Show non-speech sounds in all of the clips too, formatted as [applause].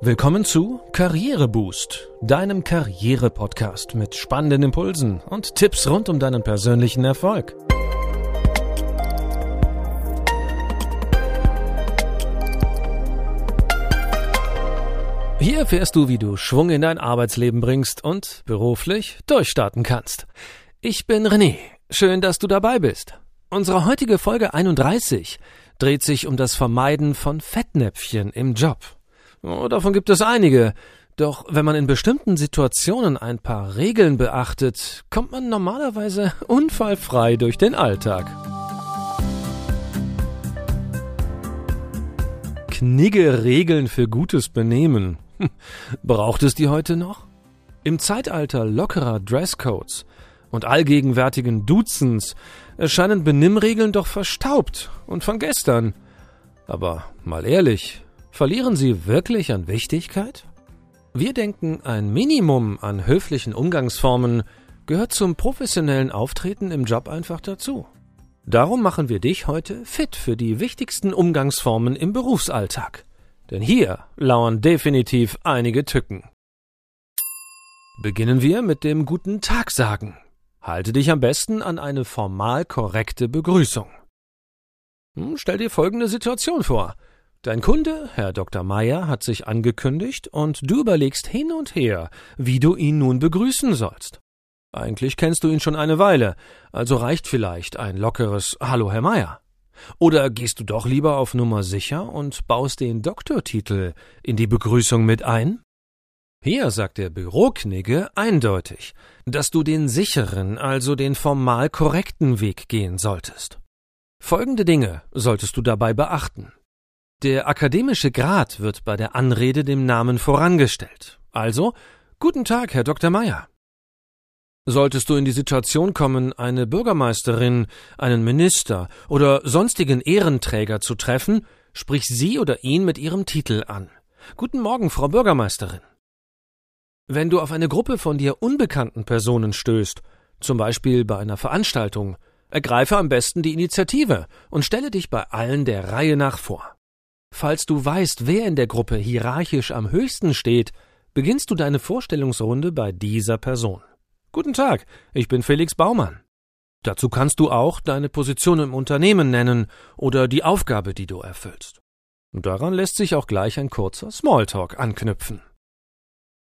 Willkommen zu Karriereboost, deinem Karriere-Podcast mit spannenden Impulsen und Tipps rund um deinen persönlichen Erfolg. Hier erfährst du, wie du Schwung in dein Arbeitsleben bringst und beruflich durchstarten kannst. Ich bin René. Schön, dass du dabei bist. Unsere heutige Folge 31 dreht sich um das Vermeiden von Fettnäpfchen im Job. Oh, davon gibt es einige. Doch wenn man in bestimmten Situationen ein paar Regeln beachtet, kommt man normalerweise [laughs] unfallfrei durch den Alltag. Knigge Regeln für gutes Benehmen. Hm, [laughs] braucht es die heute noch? Im Zeitalter lockerer Dresscodes und allgegenwärtigen Duzens erscheinen Benimmregeln doch verstaubt und von gestern. Aber mal ehrlich, Verlieren sie wirklich an Wichtigkeit? Wir denken, ein Minimum an höflichen Umgangsformen gehört zum professionellen Auftreten im Job einfach dazu. Darum machen wir dich heute fit für die wichtigsten Umgangsformen im Berufsalltag. Denn hier lauern definitiv einige Tücken. Beginnen wir mit dem guten Tag sagen. Halte dich am besten an eine formal korrekte Begrüßung. Hm, stell dir folgende Situation vor. Dein Kunde, Herr Dr. Meyer, hat sich angekündigt und du überlegst hin und her, wie du ihn nun begrüßen sollst. Eigentlich kennst du ihn schon eine Weile, also reicht vielleicht ein lockeres Hallo, Herr Meyer. Oder gehst du doch lieber auf Nummer sicher und baust den Doktortitel in die Begrüßung mit ein? Hier sagt der Büroknigge eindeutig, dass du den sicheren, also den formal korrekten Weg gehen solltest. Folgende Dinge solltest du dabei beachten. Der akademische Grad wird bei der Anrede dem Namen vorangestellt. Also, guten Tag, Herr Dr. Meyer. Solltest du in die Situation kommen, eine Bürgermeisterin, einen Minister oder sonstigen Ehrenträger zu treffen, sprich sie oder ihn mit ihrem Titel an. Guten Morgen, Frau Bürgermeisterin. Wenn du auf eine Gruppe von dir unbekannten Personen stößt, zum Beispiel bei einer Veranstaltung, ergreife am besten die Initiative und stelle dich bei allen der Reihe nach vor. Falls du weißt, wer in der Gruppe hierarchisch am höchsten steht, beginnst du deine Vorstellungsrunde bei dieser Person. Guten Tag, ich bin Felix Baumann. Dazu kannst du auch deine Position im Unternehmen nennen oder die Aufgabe, die du erfüllst. Daran lässt sich auch gleich ein kurzer Smalltalk anknüpfen.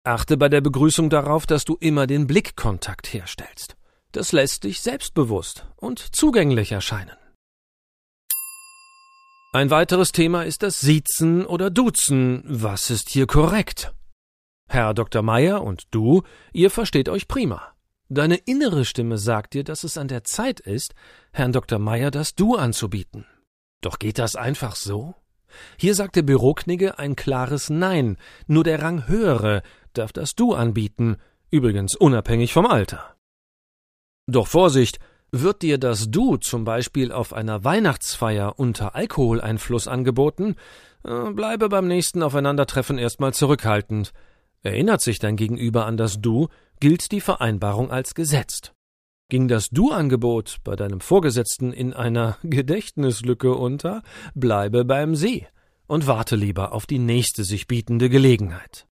Achte bei der Begrüßung darauf, dass du immer den Blickkontakt herstellst. Das lässt dich selbstbewusst und zugänglich erscheinen. Ein weiteres Thema ist das Siezen oder Duzen. Was ist hier korrekt? Herr Dr. Meyer und du, ihr versteht euch prima. Deine innere Stimme sagt dir, dass es an der Zeit ist, Herrn Dr. Meyer das Du anzubieten. Doch geht das einfach so? Hier sagt der Büroknigge ein klares Nein. Nur der Rang höhere darf das Du anbieten, übrigens unabhängig vom Alter. Doch Vorsicht, wird dir das Du zum Beispiel auf einer Weihnachtsfeier unter Alkoholeinfluss angeboten, äh, bleibe beim nächsten Aufeinandertreffen erstmal zurückhaltend. Erinnert sich dein Gegenüber an das Du, gilt die Vereinbarung als gesetzt. Ging das Du-Angebot bei deinem Vorgesetzten in einer [laughs] Gedächtnislücke unter, bleibe beim Sie und warte lieber auf die nächste sich bietende Gelegenheit.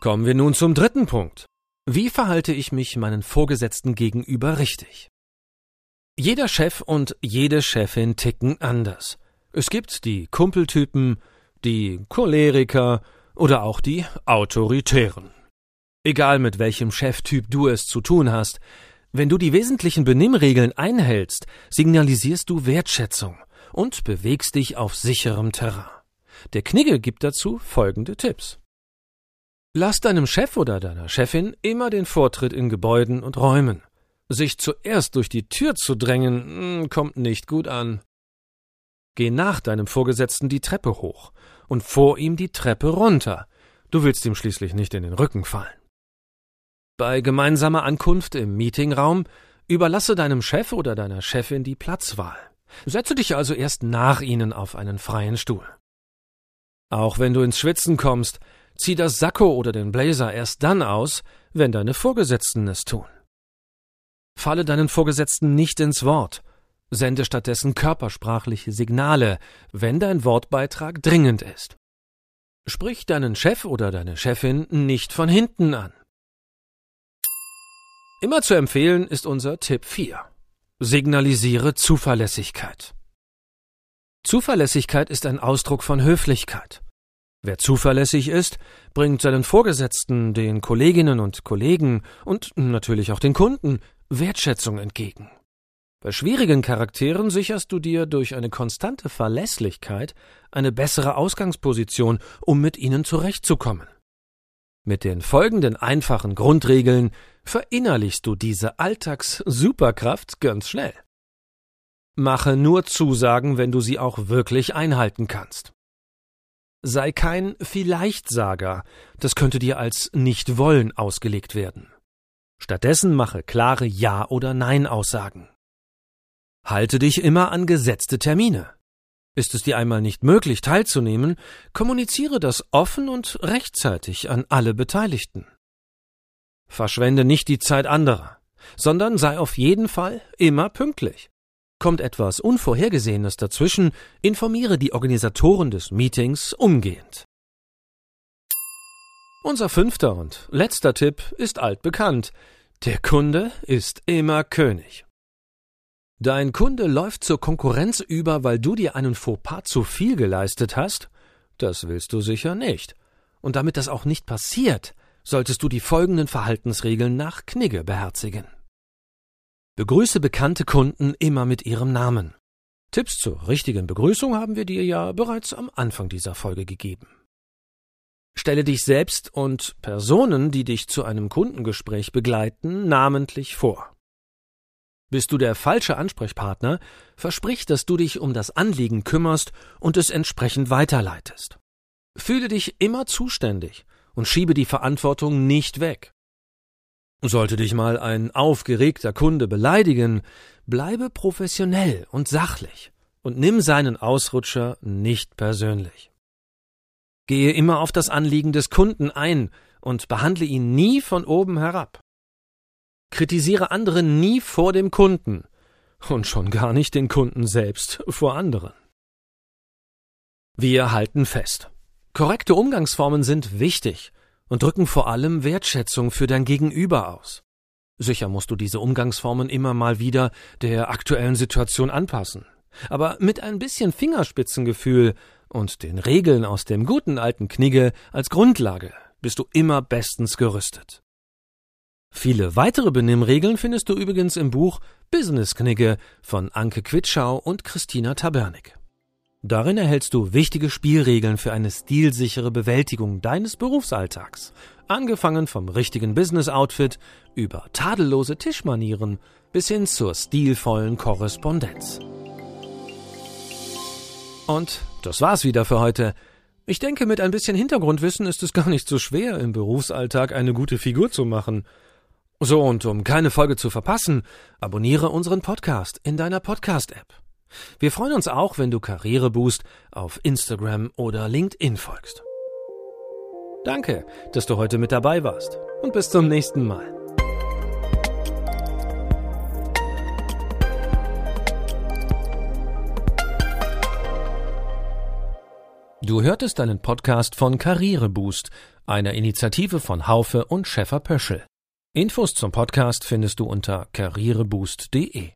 Kommen wir nun zum dritten Punkt. Wie verhalte ich mich meinen Vorgesetzten gegenüber richtig? Jeder Chef und jede Chefin ticken anders. Es gibt die Kumpeltypen, die Choleriker oder auch die Autoritären. Egal mit welchem Cheftyp du es zu tun hast, wenn du die wesentlichen Benimmregeln einhältst, signalisierst du Wertschätzung und bewegst dich auf sicherem Terrain. Der Knigge gibt dazu folgende Tipps. Lass deinem Chef oder deiner Chefin immer den Vortritt in Gebäuden und Räumen. Sich zuerst durch die Tür zu drängen, hm, kommt nicht gut an. Geh nach deinem Vorgesetzten die Treppe hoch und vor ihm die Treppe runter. Du willst ihm schließlich nicht in den Rücken fallen. Bei gemeinsamer Ankunft im Meetingraum überlasse deinem Chef oder deiner Chefin die Platzwahl. Setze dich also erst nach ihnen auf einen freien Stuhl. Auch wenn du ins Schwitzen kommst, Zieh das Sakko oder den Blazer erst dann aus, wenn deine Vorgesetzten es tun. Falle deinen Vorgesetzten nicht ins Wort. Sende stattdessen körpersprachliche Signale, wenn dein Wortbeitrag dringend ist. Sprich deinen Chef oder deine Chefin nicht von hinten an. Immer zu empfehlen ist unser Tipp 4. Signalisiere Zuverlässigkeit. Zuverlässigkeit ist ein Ausdruck von Höflichkeit. Wer zuverlässig ist, bringt seinen Vorgesetzten, den Kolleginnen und Kollegen und natürlich auch den Kunden Wertschätzung entgegen. Bei schwierigen Charakteren sicherst du dir durch eine konstante Verlässlichkeit eine bessere Ausgangsposition, um mit ihnen zurechtzukommen. Mit den folgenden einfachen Grundregeln verinnerlichst du diese Alltags-Superkraft ganz schnell. Mache nur Zusagen, wenn du sie auch wirklich einhalten kannst. Sei kein Vielleichtsager, das könnte dir als Nicht-Wollen ausgelegt werden. Stattdessen mache klare Ja- oder Nein-Aussagen. Halte dich immer an gesetzte Termine. Ist es dir einmal nicht möglich teilzunehmen, kommuniziere das offen und rechtzeitig an alle Beteiligten. Verschwende nicht die Zeit anderer, sondern sei auf jeden Fall immer pünktlich. Kommt etwas Unvorhergesehenes dazwischen, informiere die Organisatoren des Meetings umgehend. Unser fünfter und letzter Tipp ist altbekannt. Der Kunde ist immer König. Dein Kunde läuft zur Konkurrenz über, weil du dir einen Fauxpas zu viel geleistet hast? Das willst du sicher nicht. Und damit das auch nicht passiert, solltest du die folgenden Verhaltensregeln nach Knigge beherzigen. Begrüße bekannte Kunden immer mit ihrem Namen. Tipps zur richtigen Begrüßung haben wir dir ja bereits am Anfang dieser Folge gegeben. Stelle dich selbst und Personen, die dich zu einem Kundengespräch begleiten, namentlich vor. Bist du der falsche Ansprechpartner, versprich, dass du dich um das Anliegen kümmerst und es entsprechend weiterleitest. Fühle dich immer zuständig und schiebe die Verantwortung nicht weg. Sollte dich mal ein aufgeregter Kunde beleidigen, bleibe professionell und sachlich und nimm seinen Ausrutscher nicht persönlich. Gehe immer auf das Anliegen des Kunden ein und behandle ihn nie von oben herab. Kritisiere andere nie vor dem Kunden und schon gar nicht den Kunden selbst vor anderen. Wir halten fest. Korrekte Umgangsformen sind wichtig und drücken vor allem Wertschätzung für dein Gegenüber aus. Sicher musst du diese Umgangsformen immer mal wieder der aktuellen Situation anpassen. Aber mit ein bisschen Fingerspitzengefühl und den Regeln aus dem guten alten Knigge als Grundlage bist du immer bestens gerüstet. Viele weitere Benimmregeln findest du übrigens im Buch Business Knigge von Anke Quitschau und Christina Tabernik. Darin erhältst du wichtige Spielregeln für eine stilsichere Bewältigung deines Berufsalltags, angefangen vom richtigen Business-Outfit über tadellose Tischmanieren bis hin zur stilvollen Korrespondenz. Und das war's wieder für heute. Ich denke, mit ein bisschen Hintergrundwissen ist es gar nicht so schwer, im Berufsalltag eine gute Figur zu machen. So, und um keine Folge zu verpassen, abonniere unseren Podcast in deiner Podcast-App. Wir freuen uns auch, wenn du Karriereboost auf Instagram oder LinkedIn folgst. Danke, dass du heute mit dabei warst und bis zum nächsten Mal. Du hörtest einen Podcast von Karriereboost, einer Initiative von Haufe und Schäfer Pöschel. Infos zum Podcast findest du unter karriereboost.de.